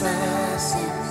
fácil.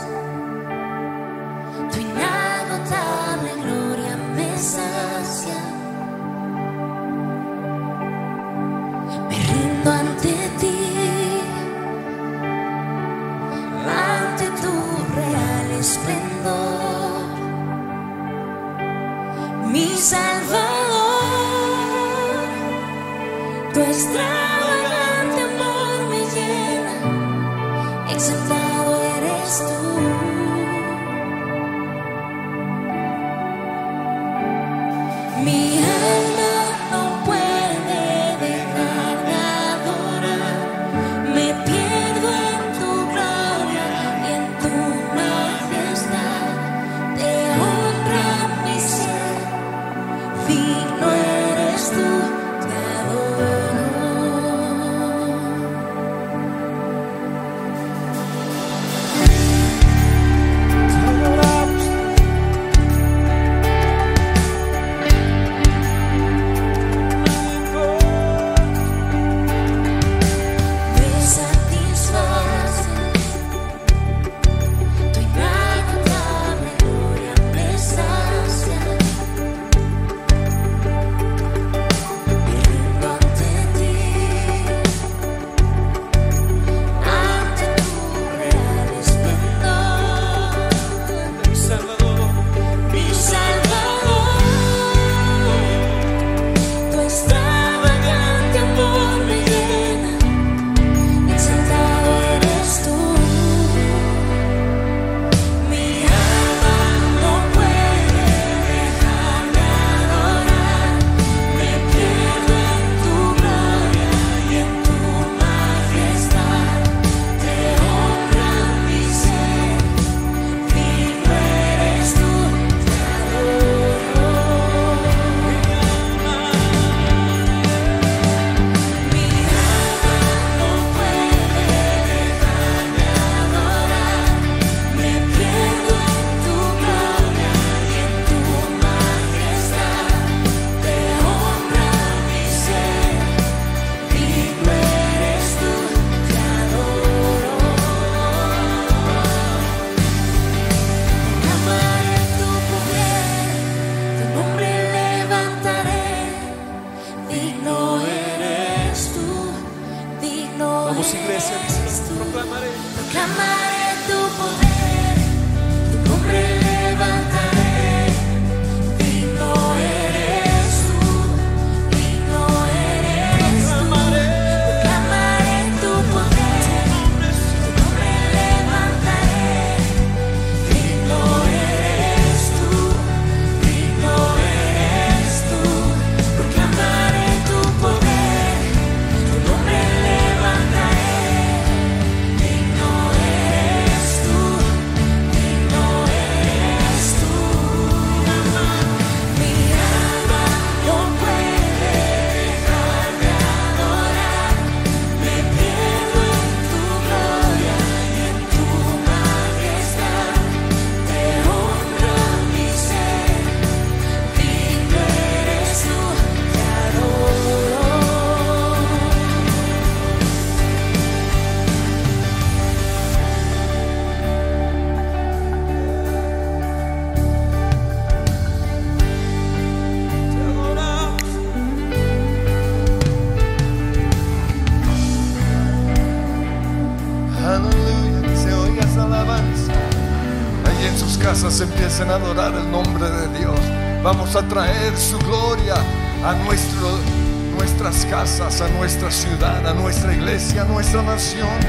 iglesia, nuestra nación.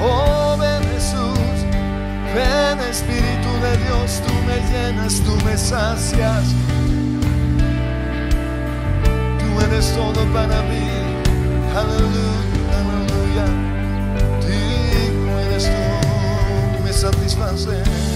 Oh, ven Jesús, ven Espíritu de Dios, tú me llenas, tú me sacias. Tú eres todo para mí. Aleluya, aleluya. Digno eres tú, me satisfaces.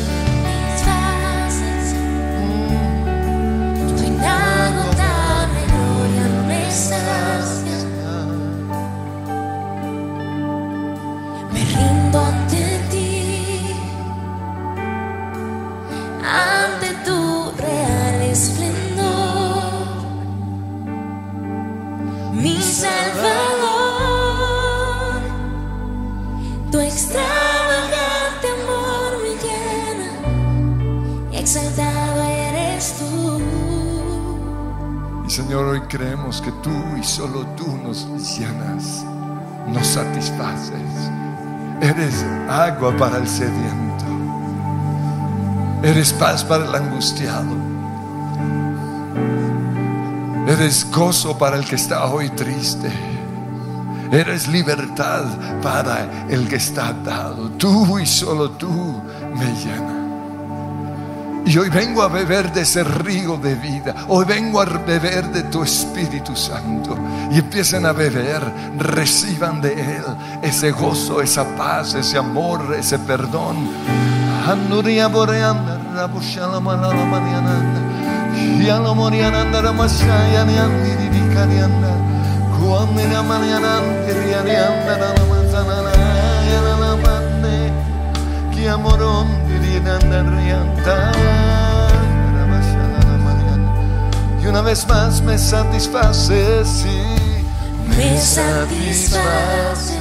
solo tú nos llenas, nos satisfaces. Eres agua para el sediento. Eres paz para el angustiado. Eres gozo para el que está hoy triste. Eres libertad para el que está dado. Tú y solo tú me llenas. Y hoy vengo a beber de ese río de vida. Hoy vengo a beber de tu Espíritu Santo. Y empiecen a beber, reciban de Él ese gozo, esa paz, ese amor, ese perdón. Y una vez más me satisfaces, sí, me satisfaces.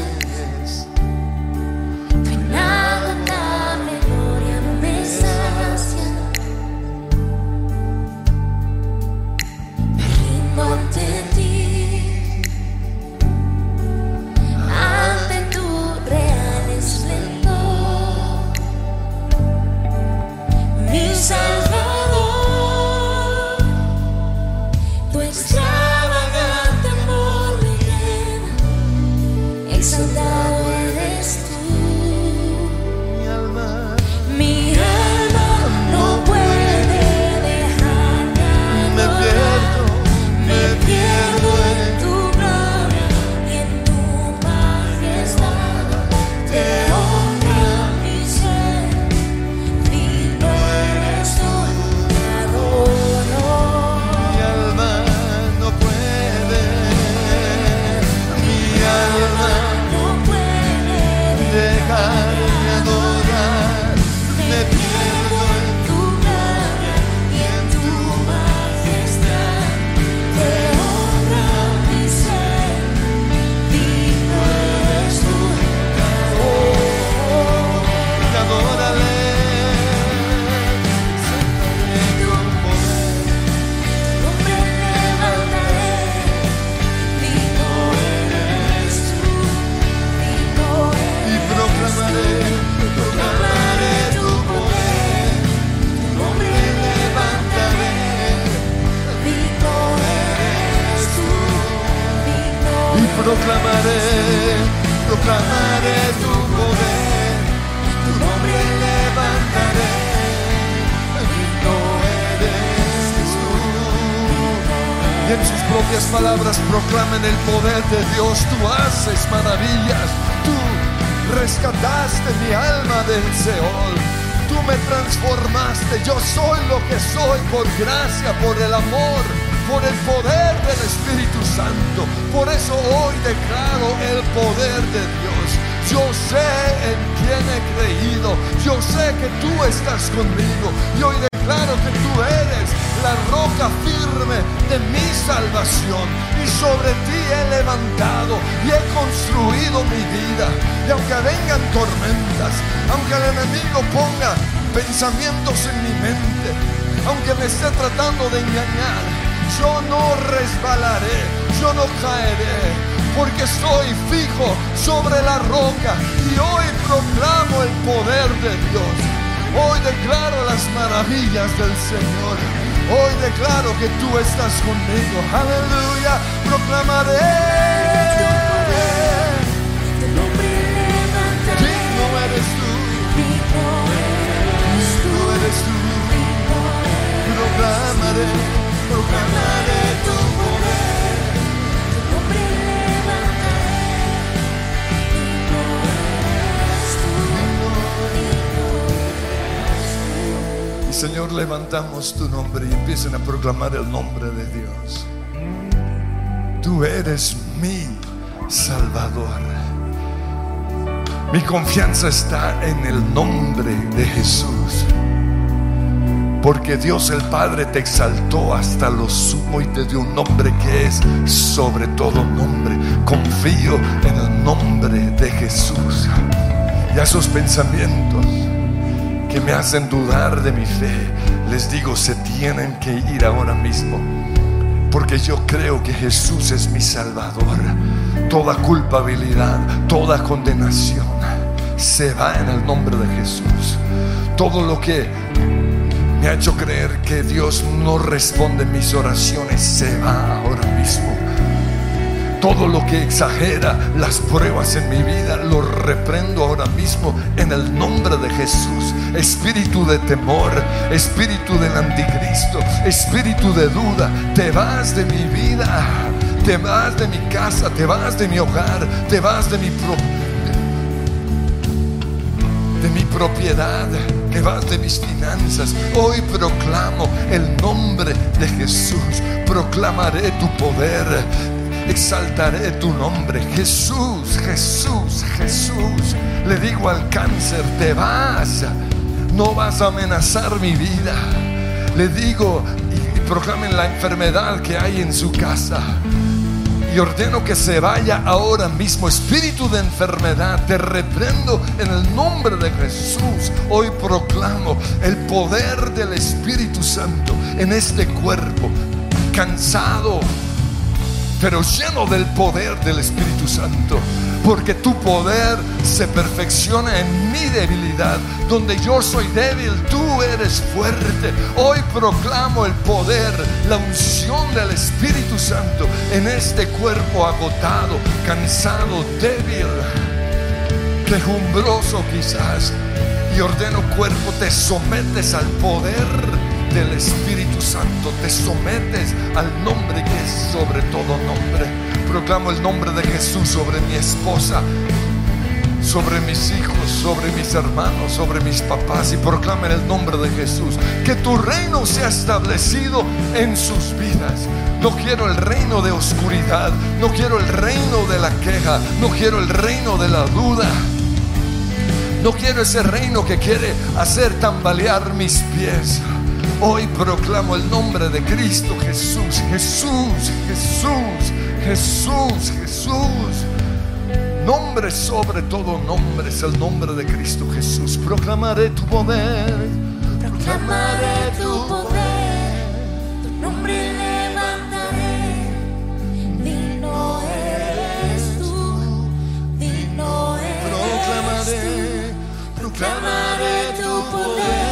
levantamos tu nombre y empiecen a proclamar el nombre de Dios. Tú eres mi Salvador. Mi confianza está en el nombre de Jesús. Porque Dios el Padre te exaltó hasta lo sumo y te dio un nombre que es sobre todo nombre. Confío en el nombre de Jesús. Y a sus pensamientos que me hacen dudar de mi fe, les digo, se tienen que ir ahora mismo. Porque yo creo que Jesús es mi Salvador. Toda culpabilidad, toda condenación se va en el nombre de Jesús. Todo lo que me ha hecho creer que Dios no responde mis oraciones se va ahora mismo todo lo que exagera las pruebas en mi vida lo reprendo ahora mismo en el nombre de Jesús. Espíritu de temor, espíritu del anticristo, espíritu de duda, te vas de mi vida, te vas de mi casa, te vas de mi hogar, te vas de mi pro- de mi propiedad, que vas de mis finanzas. Hoy proclamo el nombre de Jesús, proclamaré tu poder, exaltaré tu nombre. Jesús, Jesús, Jesús. Le digo al cáncer, te vas, no vas a amenazar mi vida. Le digo y, proclamen la enfermedad que hay en su casa. Y ordeno que se vaya ahora mismo. Espíritu de enfermedad, te reprendo en el nombre de Jesús. Hoy proclamo el poder del Espíritu Santo en este cuerpo, cansado, pero lleno del poder del Espíritu Santo. Porque tu poder se perfecciona en mi debilidad. Donde yo soy débil, tú eres fuerte. Hoy proclamo el poder, la unción del Espíritu Santo en este cuerpo agotado, cansado, débil, quejumbroso quizás. Y ordeno cuerpo, te sometes al poder del Espíritu Santo, te sometes al nombre que es sobre todo nombre. Proclamo el nombre de Jesús sobre mi esposa, sobre mis hijos, sobre mis hermanos, sobre mis papás y proclamen el nombre de Jesús. Que tu reino sea establecido en sus vidas. No quiero el reino de oscuridad, no quiero el reino de la queja, no quiero el reino de la duda. No quiero ese reino que quiere hacer tambalear mis pies. Hoy proclamo el nombre de Cristo Jesús, Jesús, Jesús, Jesús, Jesús. Nombre sobre todo nombre es el nombre de Cristo Jesús. Proclamaré tu poder. Proclamaré tu poder, tu nombre levantaré. Digno eres tú, digno eres Proclamaré, tú. Proclamaré tu poder,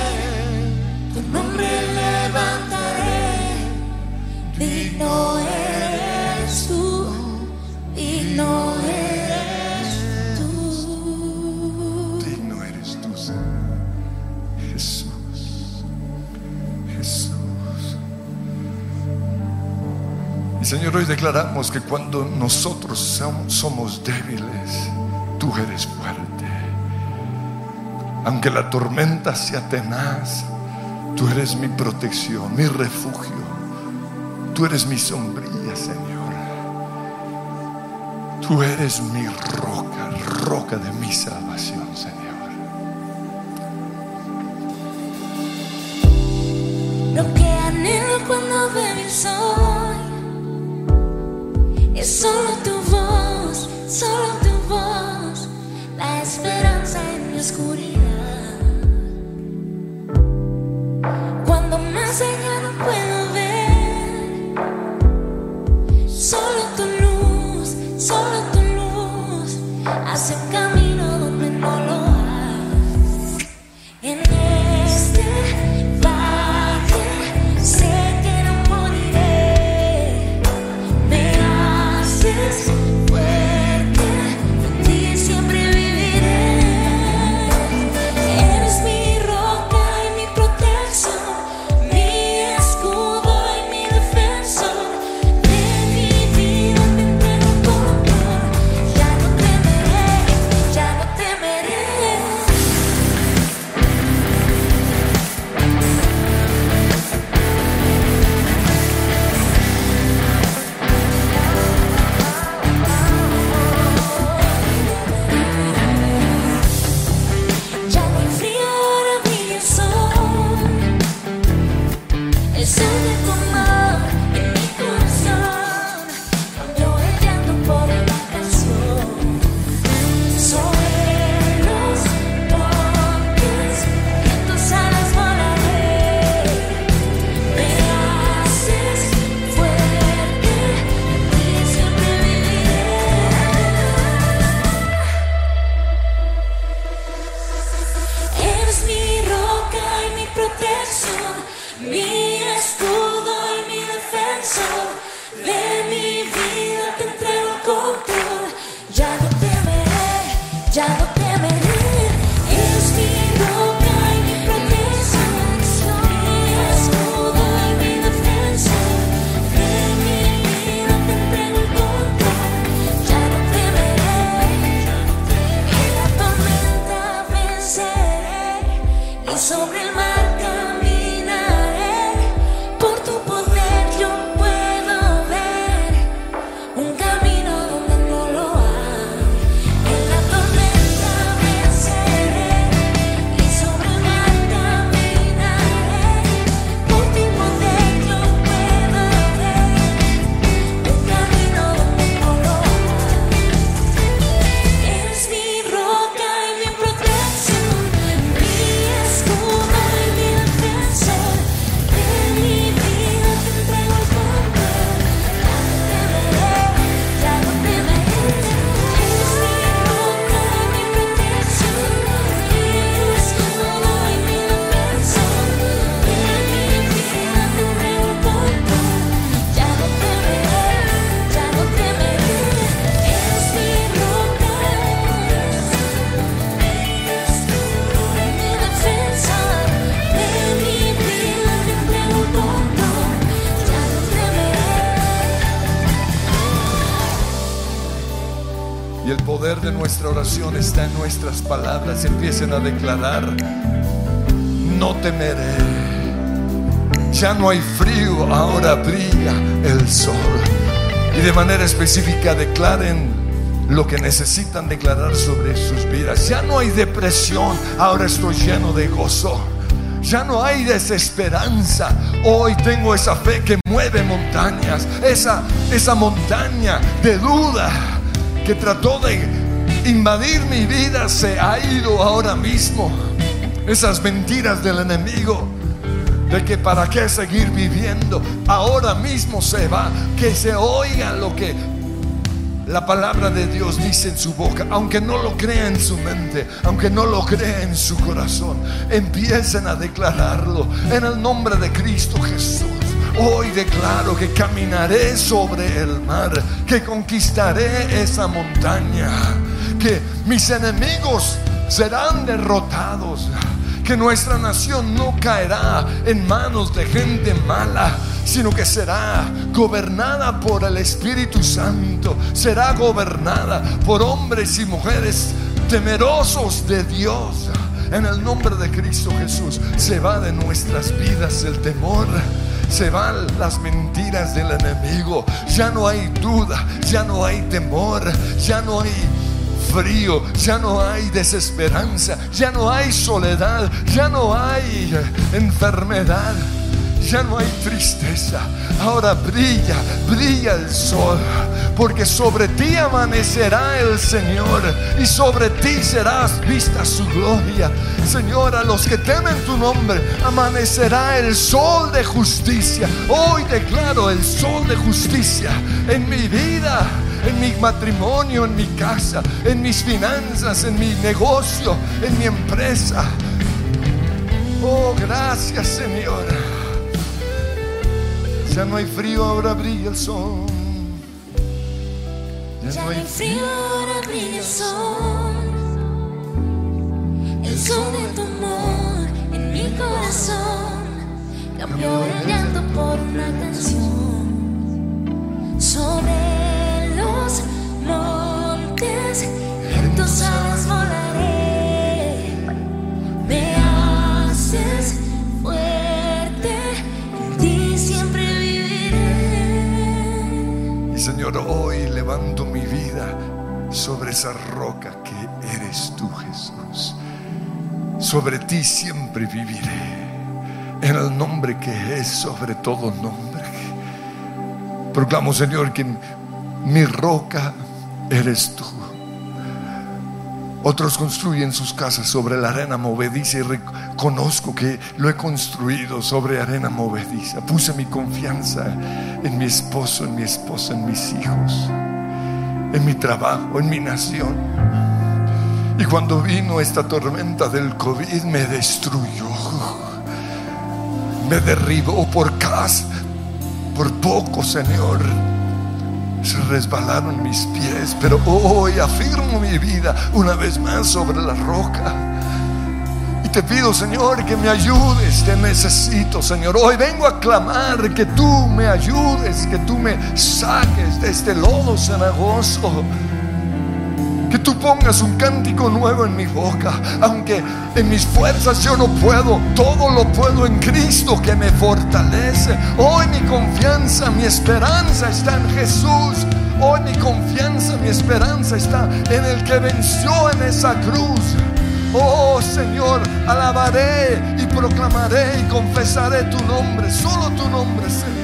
Señor. Hoy declaramos que cuando nosotros som- somos débiles, tú eres fuerte. Aunque la tormenta sea tenaz, tú eres mi protección, mi refugio. Tú eres mi sombrilla, Señor. Tú eres mi roca, roca de mi salvación, Señor. A declarar, no temeré. Ya no hay frío, ahora brilla el sol. Y de manera específica declaren lo que necesitan declarar sobre sus vidas. Ya no hay depresión, ahora estoy lleno de gozo. Ya no hay desesperanza. Hoy tengo esa fe que mueve montañas. Esa, esa montaña de duda que trató de invadir mi vida se ha ido ahora mismo. Esas mentiras del enemigo de que para qué seguir viviendo, ahora mismo se va. Que se oiga lo que la palabra de Dios dice en su boca, aunque no lo crea en su mente, aunque no lo crea en su corazón, empiecen a declararlo en el nombre de Cristo Jesús. Hoy declaro que caminaré sobre el mar, que conquistaré esa montaña, que mis enemigos serán derrotados, que nuestra nación no caerá en manos de gente mala, sino que será gobernada por el Espíritu Santo, será gobernada por hombres y mujeres temerosos de Dios. En el nombre de Cristo Jesús se va de nuestras vidas el temor. Se van las mentiras del enemigo. Ya no hay duda, ya no hay temor, ya no hay frío, ya no hay desesperanza, ya no hay soledad, ya no hay enfermedad, ya no hay tristeza. Ahora brilla, brilla el sol, porque sobre ti amanecerá el Señor y sobre ti serás vista su gloria. Señor, a los que temen tu nombre, amanecerá el sol de justicia. Hoy declaro el sol de justicia en mi vida en mi matrimonio, en mi casa, en mis finanzas, en mi negocio, en mi empresa. Oh, gracias Señor. Ya no hay frío, ahora brilla el sol. Ya no hay frío, ahora brilla el sol. El sol de tu amor en mi corazón cambió el llanto por una canción. Sobre los montes en tus alas volaré. Me haces Señor, hoy levanto mi vida sobre esa roca que eres tú, Jesús. Sobre ti siempre viviré. En el nombre que es sobre todo nombre. Proclamo, Señor, que mi roca eres tú. Otros construyen sus casas sobre la arena movediza y reconozco que lo he construido sobre arena movediza. Puse mi confianza en mi esposo, en mi esposa, en mis hijos, en mi trabajo, en mi nación. Y cuando vino esta tormenta del COVID me destruyó. me derribó por casi, por poco, Señor. Se resbalaron mis pies, pero hoy afirmo mi vida una vez más sobre la roca. Y te pido, Señor, que me ayudes, te necesito, Señor. Hoy vengo a clamar que tú me ayudes, que tú me saques de este lodo cenagoso. Que tú pongas un cántico nuevo en mi boca, aunque en mis fuerzas yo no puedo, todo lo puedo en Cristo que me fortalece. Hoy mi confianza, mi esperanza está en Jesús. Hoy mi confianza, mi esperanza está en el que venció en esa cruz. Oh Señor, alabaré y proclamaré y confesaré tu nombre, solo tu nombre, Señor.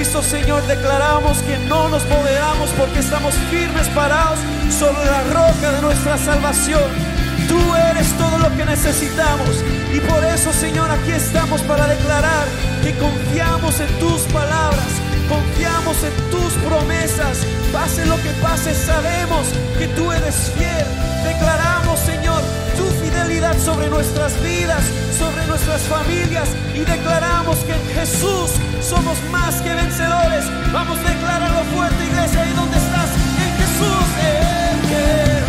Piso, Señor, declaramos que no nos moveremos porque estamos firmes parados sobre la roca de nuestra salvación. Tú eres todo lo que necesitamos. Y por eso, Señor, aquí estamos para declarar que confiamos en tus palabras, confiamos en tus promesas. Pase lo que pase, sabemos que tú eres fiel. Declaramos, Señor, sobre nuestras vidas, sobre nuestras familias. Y declaramos que en Jesús somos más que vencedores. Vamos a declararlo fuerte, iglesia, ahí donde estás. En Jesús, en Jesús.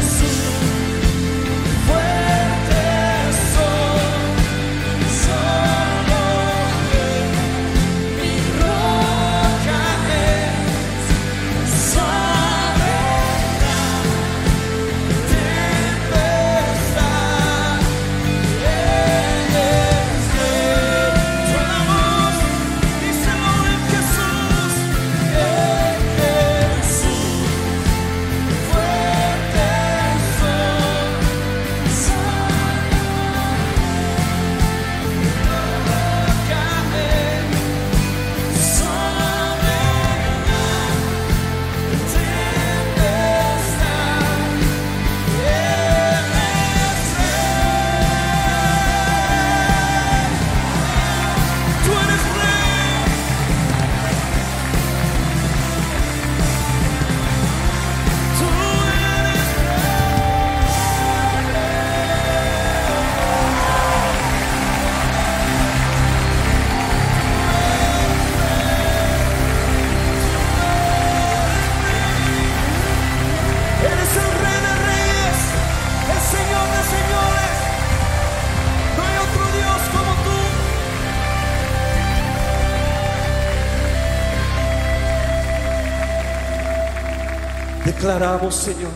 Declaramos, Señor,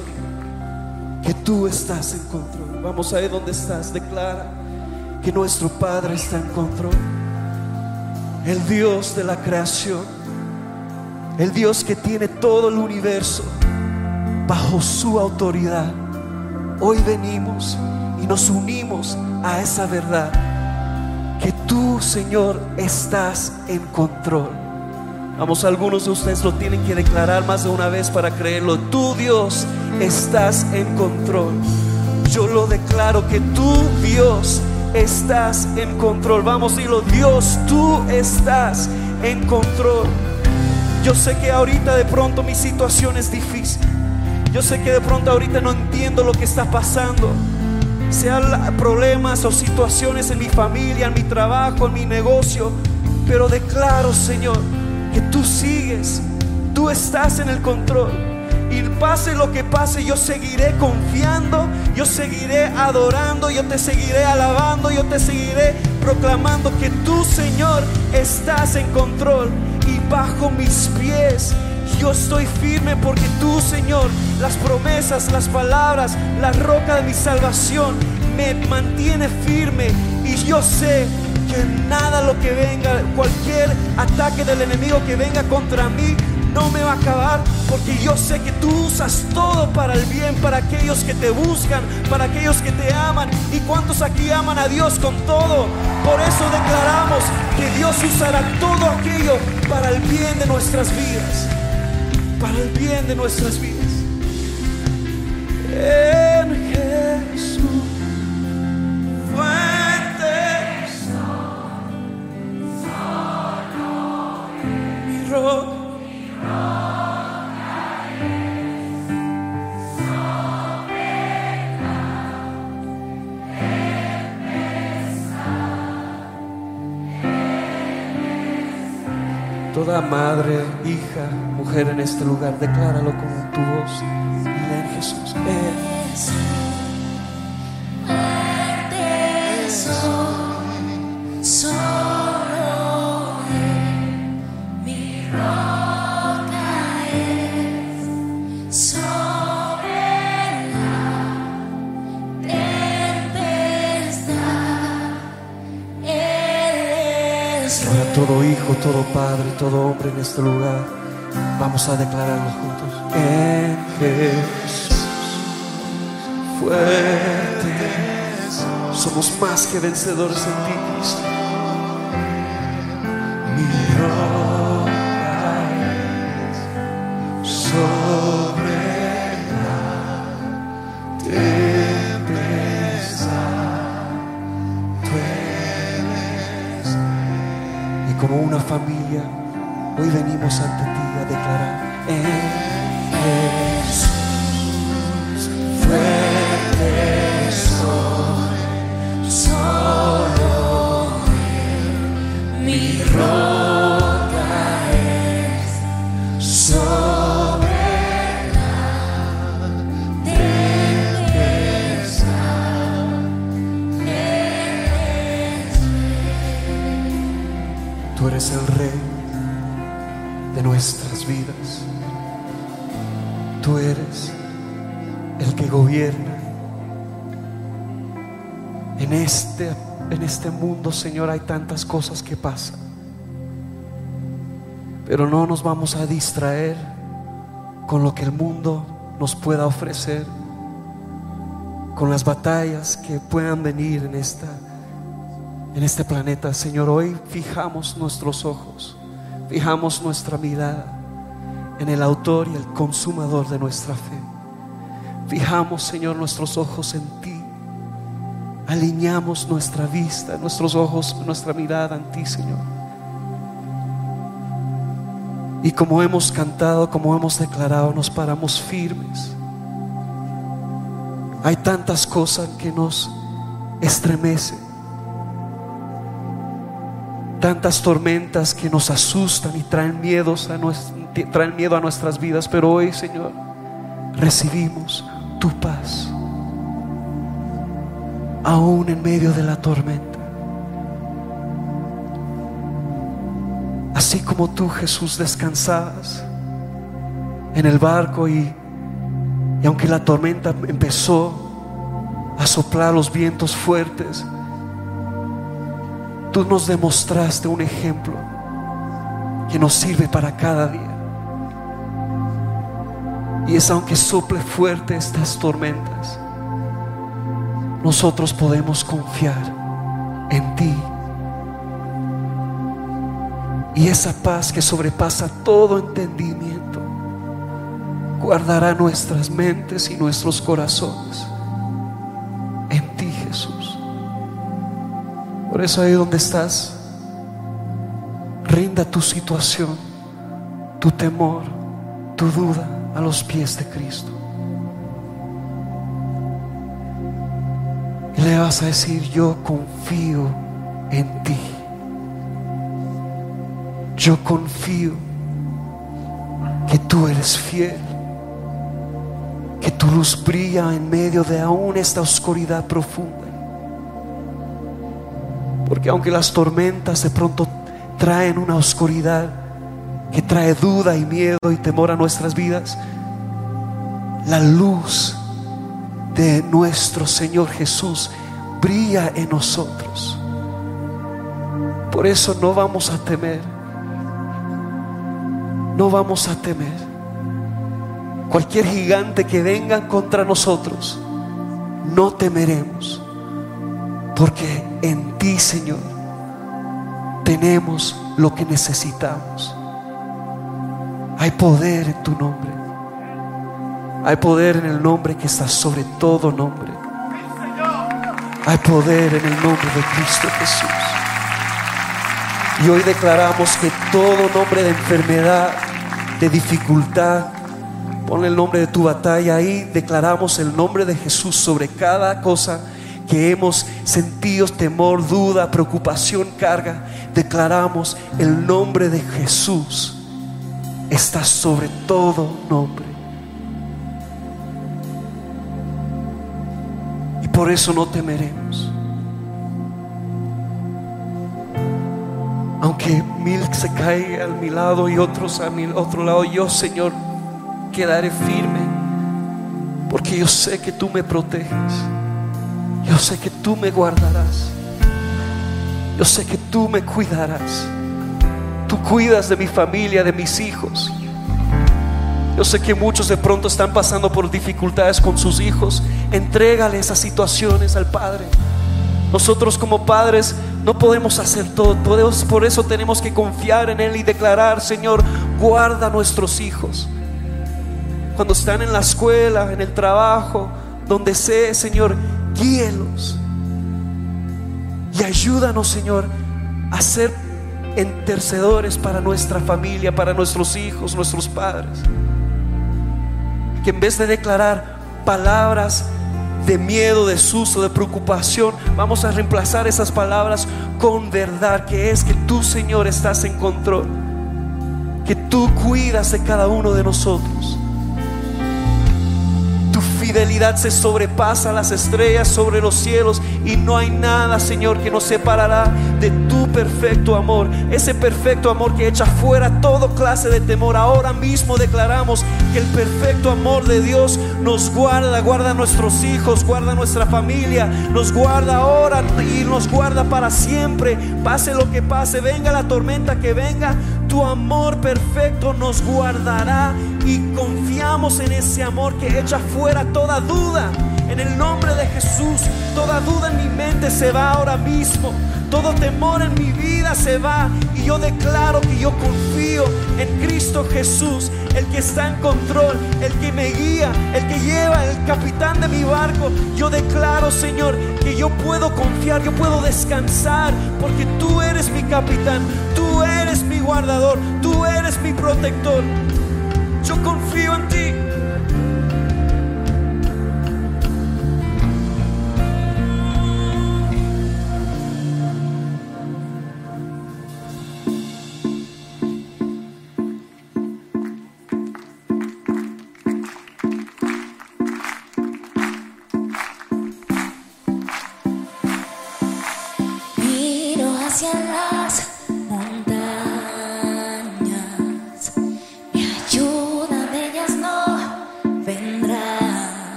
que tú estás en control. Vamos a ver dónde estás. Declara que nuestro Padre está en control. El Dios de la creación. El Dios que tiene todo el universo bajo su autoridad. Hoy venimos y nos unimos a esa verdad. Que tú, Señor, estás en control. Vamos, algunos de ustedes lo tienen que declarar más de una vez para creerlo. Tú, Dios, estás en control. Yo lo declaro que tú, Dios, estás en control. Vamos, dilo, Dios, tú estás en control. Yo sé que ahorita de pronto mi situación es difícil. Yo sé que de pronto ahorita no entiendo lo que está pasando. Sean problemas o situaciones en mi familia, en mi trabajo, en mi negocio. Pero declaro, Señor, que tú sigues. Tú estás en el control. Y pase lo que pase, yo seguiré confiando, yo seguiré adorando, yo te seguiré alabando, yo te seguiré proclamando que tú, Señor, estás en control. Y bajo mis pies yo estoy firme porque tú, Señor, las promesas, las palabras, la roca de mi salvación me mantiene firme. Y yo sé que nada lo que venga, cualquier ataque del enemigo que venga contra mí, no me va a acabar porque yo sé que tú usas todo para el bien, para aquellos que te buscan, para aquellos que te aman. ¿Y cuántos aquí aman a Dios con todo? Por eso declaramos que Dios usará todo aquello para el bien de nuestras vidas, para el bien de nuestras vidas. Madre, hija, mujer en este lugar, decláralo con tu voz. Dile en Jesús. Él Fuerte todo padre, todo hombre en este lugar, vamos a declararlo juntos. En Jesús, fuerte, somos más que vencedores en ti, Cristo. Vidas. Tú eres el que gobierna en este, en este mundo, Señor, hay tantas cosas que pasan. Pero no nos vamos a distraer con lo que el mundo nos pueda ofrecer, con las batallas que puedan venir en esta en este planeta, Señor. Hoy fijamos nuestros ojos, fijamos nuestra mirada en el autor y el consumador de nuestra fe. Fijamos, Señor, nuestros ojos en ti. Alineamos nuestra vista, nuestros ojos, nuestra mirada en ti, Señor. Y como hemos cantado, como hemos declarado, nos paramos firmes. Hay tantas cosas que nos estremecen. Tantas tormentas que nos asustan y traen, miedos a nues- traen miedo a nuestras vidas. Pero hoy, Señor, recibimos tu paz. Aún en medio de la tormenta. Así como tú, Jesús, descansabas en el barco y, y aunque la tormenta empezó a soplar los vientos fuertes, tú nos demostraste un ejemplo que nos sirve para cada día. Y es aunque sople fuerte estas tormentas, nosotros podemos confiar en ti. Y esa paz que sobrepasa todo entendimiento guardará nuestras mentes y nuestros corazones en ti, Jesús. Por eso ahí donde estás, rinda tu situación, tu temor, tu duda a los pies de Cristo. Y le vas a decir, yo confío en ti. Yo confío que tú eres fiel, que tu luz brilla en medio de aún esta oscuridad profunda. Porque aunque las tormentas de pronto traen una oscuridad que trae duda y miedo y temor a nuestras vidas, la luz de nuestro Señor Jesús brilla en nosotros. Por eso no vamos a temer. No vamos a temer. Cualquier gigante que venga contra nosotros, no temeremos. Porque en ti, Señor, tenemos lo que necesitamos. Hay poder en tu nombre. Hay poder en el nombre que está sobre todo nombre. Hay poder en el nombre de Cristo Jesús. Y hoy declaramos que todo nombre de enfermedad, de dificultad, pon el nombre de tu batalla ahí, declaramos el nombre de Jesús sobre cada cosa que hemos sentido temor, duda, preocupación, carga, declaramos el nombre de Jesús está sobre todo nombre. Y por eso no temeremos. Aunque mil se caiga a mi lado y otros a mi otro lado, yo, Señor, quedaré firme. Porque yo sé que tú me proteges. Yo sé que tú me guardarás. Yo sé que tú me cuidarás. Tú cuidas de mi familia, de mis hijos. Yo sé que muchos de pronto están pasando por dificultades con sus hijos. Entrégale esas situaciones al Padre. Nosotros como padres no podemos hacer todo. Por eso tenemos que confiar en Él y declarar, Señor, guarda a nuestros hijos. Cuando están en la escuela, en el trabajo, donde sea, Señor, guíelos. Y ayúdanos, Señor, a ser intercedores para nuestra familia, para nuestros hijos, nuestros padres. Que en vez de declarar palabras de miedo, de susto, de preocupación, vamos a reemplazar esas palabras con verdad, que es que tú, Señor, estás en control, que tú cuidas de cada uno de nosotros fidelidad se sobrepasa las estrellas sobre los cielos y no hay nada, Señor, que nos separará de tu perfecto amor. Ese perfecto amor que echa fuera toda clase de temor. Ahora mismo declaramos que el perfecto amor de Dios nos guarda, guarda a nuestros hijos, guarda a nuestra familia, nos guarda ahora y nos guarda para siempre. Pase lo que pase, venga la tormenta que venga, tu amor perfecto nos guardará y confiamos en ese amor que echa fuera toda duda. En el nombre de Jesús, toda duda en mi mente se va ahora mismo. Todo temor en mi vida se va. Y yo declaro que yo confío en Cristo Jesús, el que está en control, el que me guía, el que lleva, el capitán de mi barco. Yo declaro, Señor, que yo puedo confiar, yo puedo descansar, porque tú eres mi capitán, tú mi guardador, tú eres mi protector.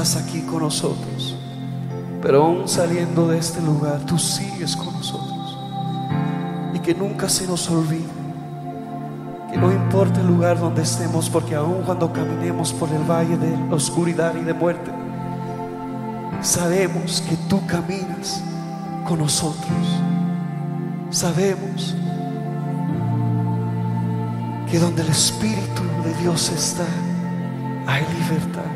estás aquí con nosotros, pero aún saliendo de este lugar, tú sigues con nosotros. Y que nunca se nos olvide, que no importa el lugar donde estemos, porque aún cuando caminemos por el valle de oscuridad y de muerte, sabemos que tú caminas con nosotros. Sabemos que donde el Espíritu de Dios está, hay libertad.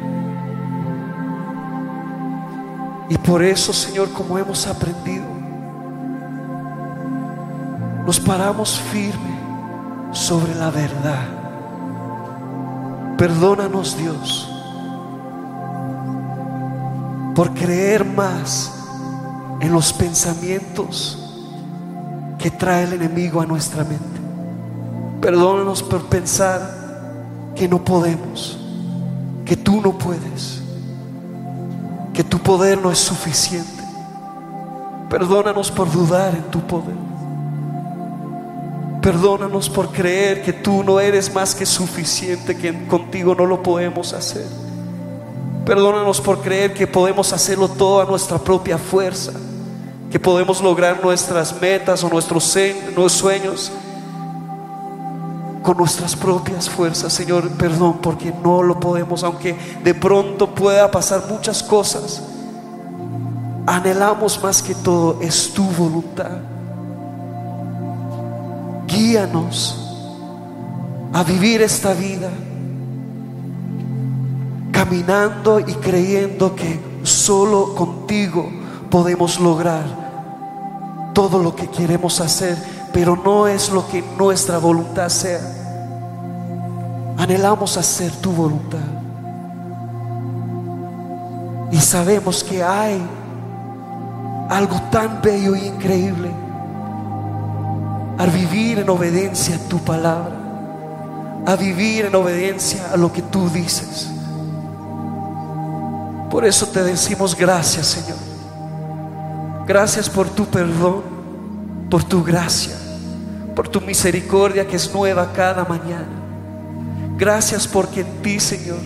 Y por eso, Señor, como hemos aprendido, nos paramos firme sobre la verdad. Perdónanos, Dios, por creer más en los pensamientos que trae el enemigo a nuestra mente. Perdónanos por pensar que no podemos, que tú no puedes que tu poder no es suficiente. Perdónanos por dudar en tu poder. Perdónanos por creer que tú no eres más que suficiente, que contigo no lo podemos hacer. Perdónanos por creer que podemos hacerlo todo a nuestra propia fuerza, que podemos lograr nuestras metas o nuestros sueños con nuestras propias fuerzas, Señor, perdón, porque no lo podemos, aunque de pronto pueda pasar muchas cosas. Anhelamos más que todo, es tu voluntad. Guíanos a vivir esta vida caminando y creyendo que solo contigo podemos lograr todo lo que queremos hacer pero no es lo que nuestra voluntad sea. Anhelamos hacer tu voluntad. Y sabemos que hay algo tan bello y increíble al vivir en obediencia a tu palabra, a vivir en obediencia a lo que tú dices. Por eso te decimos gracias, Señor. Gracias por tu perdón, por tu gracia por tu misericordia que es nueva cada mañana. Gracias porque en ti, Señor,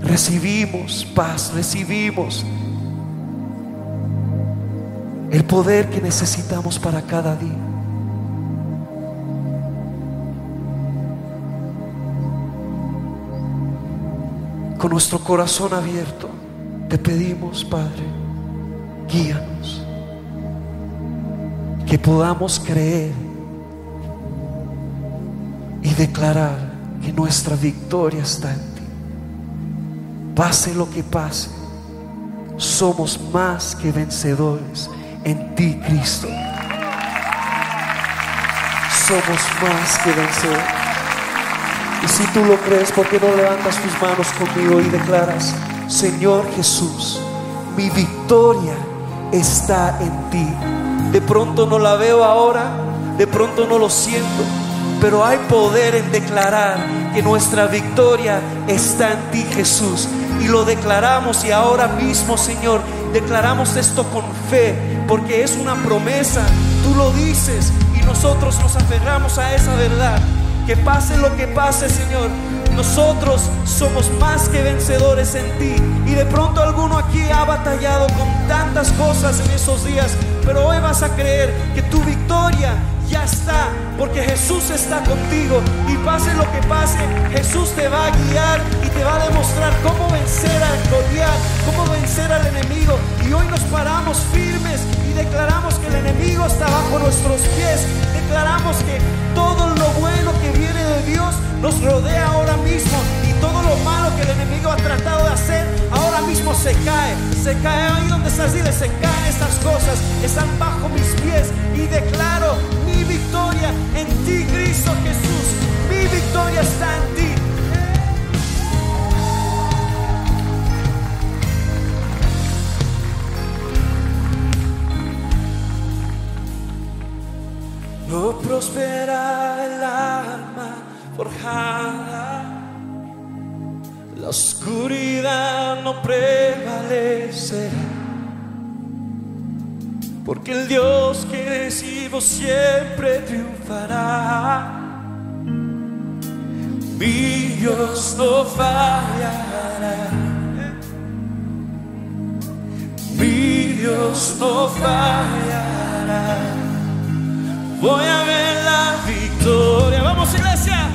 recibimos paz, recibimos el poder que necesitamos para cada día. Con nuestro corazón abierto, te pedimos, Padre, guíanos, que podamos creer y declarar que nuestra victoria está en ti. Pase lo que pase, somos más que vencedores en ti, Cristo. Somos más que vencedores. Y si tú lo crees, ¿por qué no levantas tus manos conmigo y declaras, Señor Jesús, mi victoria está en ti? De pronto no la veo ahora, de pronto no lo siento pero hay poder en declarar que nuestra victoria está en ti, Jesús. Y lo declaramos y ahora mismo, Señor, declaramos esto con fe, porque es una promesa. Tú lo dices y nosotros nos aferramos a esa verdad. Que pase lo que pase, Señor, nosotros somos más que vencedores en ti. Y de pronto alguno aquí ha batallado con tantas cosas en esos días, pero hoy vas a creer que tu victoria ya está, porque Jesús está contigo y pase lo que pase, Jesús te va a guiar y te va a demostrar cómo vencer al Goliat, cómo vencer al enemigo. Y hoy nos paramos firmes y declaramos que el enemigo está bajo nuestros pies. Declaramos que todo lo bueno que viene de Dios nos rodea ahora mismo y todo lo malo que el enemigo ha tratado de hacer ahora mismo se cae. Se cae ahí donde estás, dile, se caen estas cosas, están bajo mis pies y declaro mi victoria en ti, Cristo Jesús. Mi victoria está en ti. No prospera el alma forjada, la oscuridad no prevalecerá porque el Dios que recibo siempre triunfará. Mi Dios no fallará. Mi Dios no fallará. Voy a ver la victoria. Vamos, iglesia.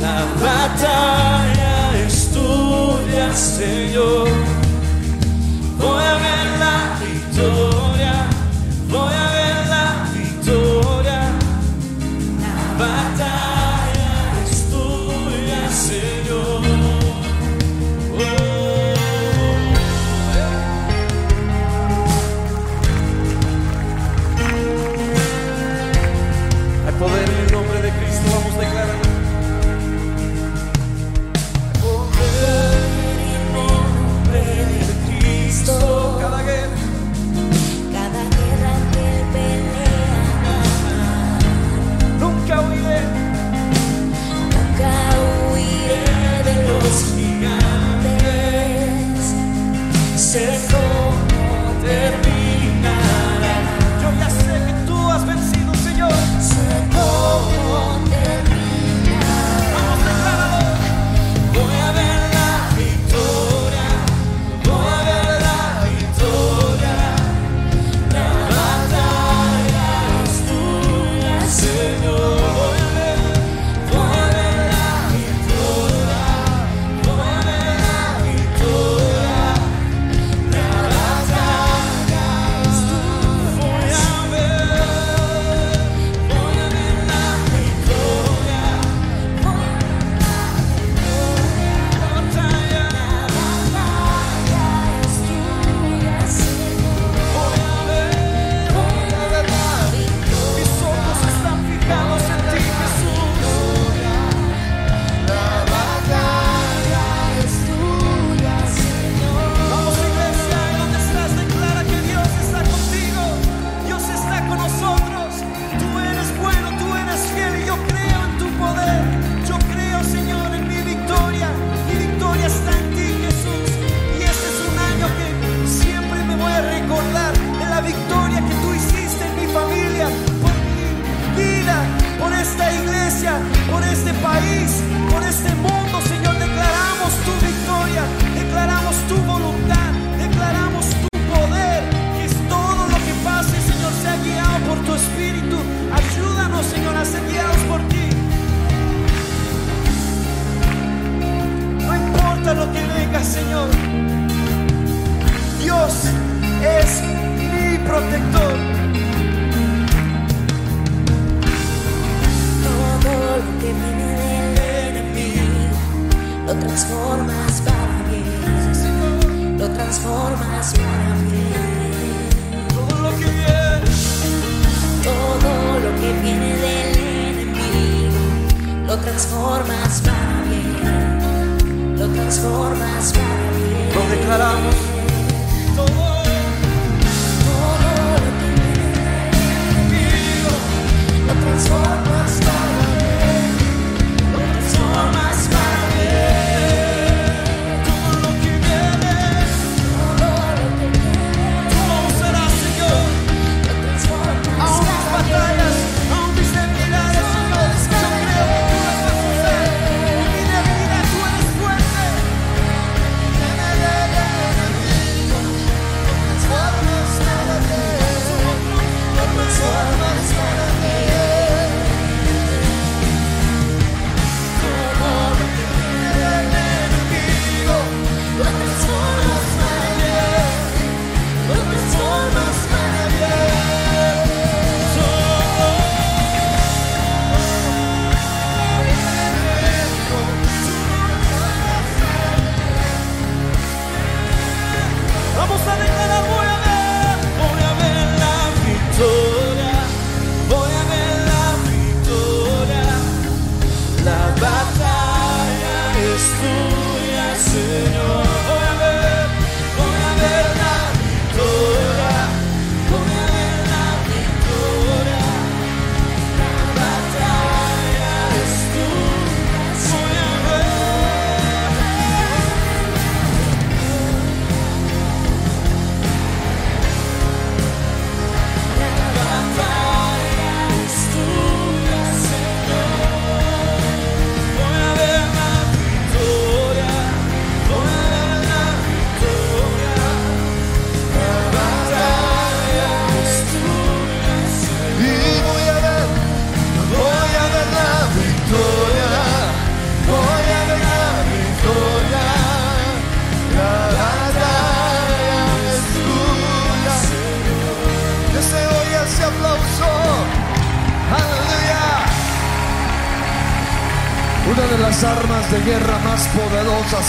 La batalla es tuya, Señor. Victoria, voy a ver la victoria. La batalla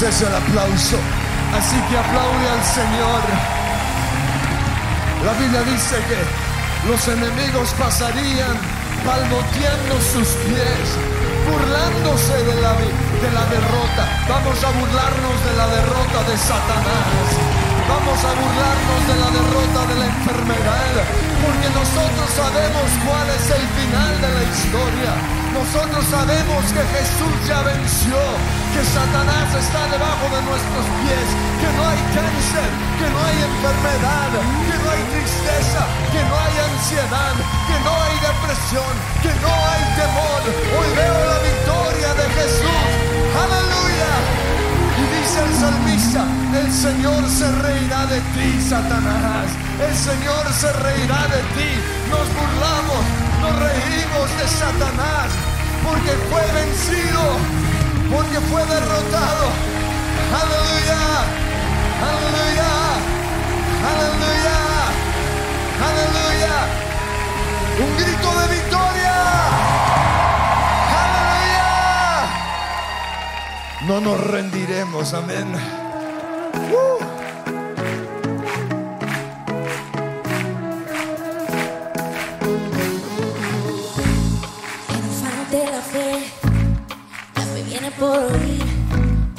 es el aplauso. Así que aplaude al Señor. La Biblia dice que los enemigos pasarían palmoteando sus pies, burlándose de la, de la derrota. Vamos a burlarnos de la derrota de Satanás. Vamos a burlarnos de la derrota de la enfermedad, porque nosotros sabemos cuál es el final de la historia. Nosotros sabemos que Jesús ya venció, que Satanás está debajo de nuestros pies, que no hay cáncer, que no hay enfermedad, que no hay tristeza, que no hay ansiedad, que no hay depresión, que no hay temor. Hoy veo la victoria de Jesús. Aleluya. Dice el el Señor se reirá de ti, Satanás. El Señor se reirá de ti. Nos burlamos, nos reímos de Satanás, porque fue vencido, porque fue derrotado. Aleluya, aleluya, aleluya, aleluya. Un grito de victoria. No nos rendiremos, amén. Uh. Que no falte la fe, la fe viene por oír,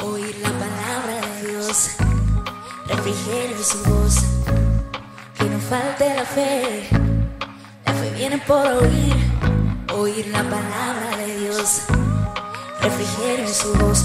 oír la palabra de Dios, refrigerio su voz. Que no falte la fe, la fe viene por oír, oír la palabra de Dios, refrigerio su voz.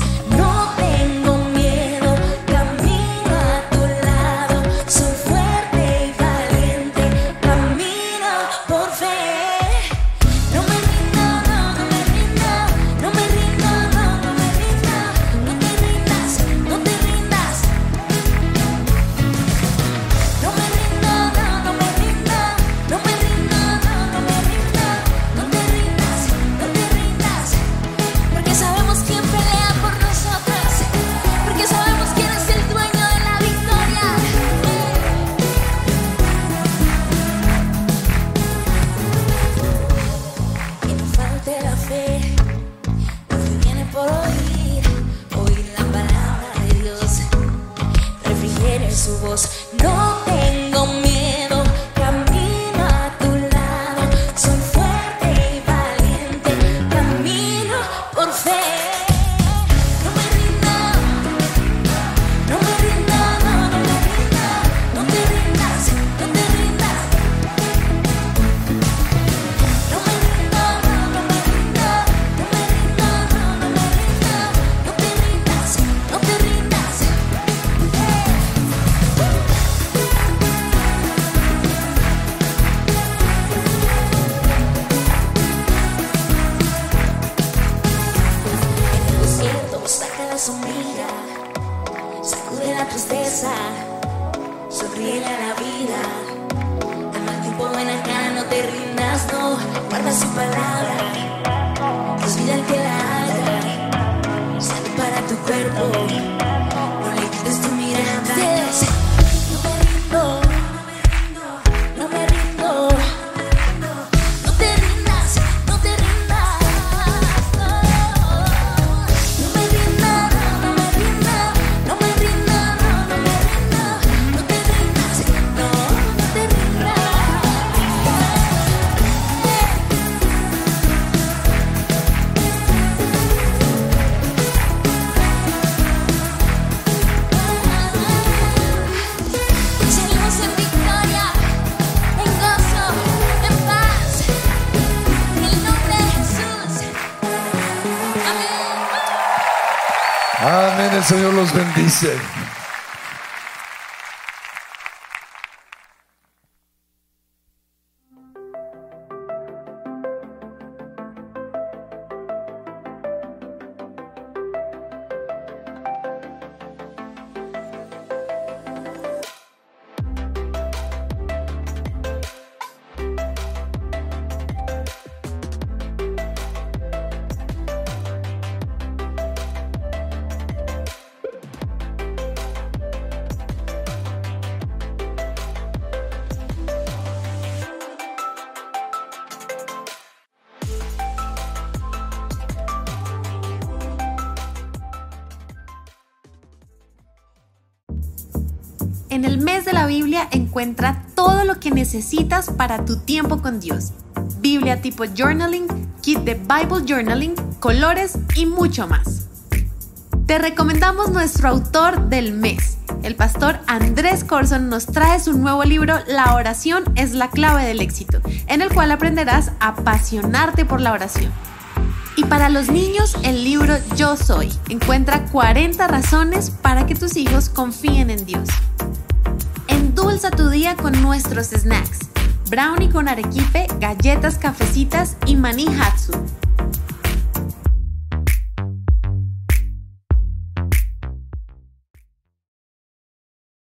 Amén, el Señor los bendice. Necesitas para tu tiempo con Dios. Biblia tipo journaling, kit de Bible journaling, colores y mucho más. Te recomendamos nuestro autor del mes. El pastor Andrés Corson nos trae su nuevo libro La oración es la clave del éxito, en el cual aprenderás a apasionarte por la oración. Y para los niños, el libro Yo Soy encuentra 40 razones para que tus hijos confíen en Dios. Endulza tu día con nuestros snacks. Brownie con arequipe, galletas cafecitas y maní hatsu.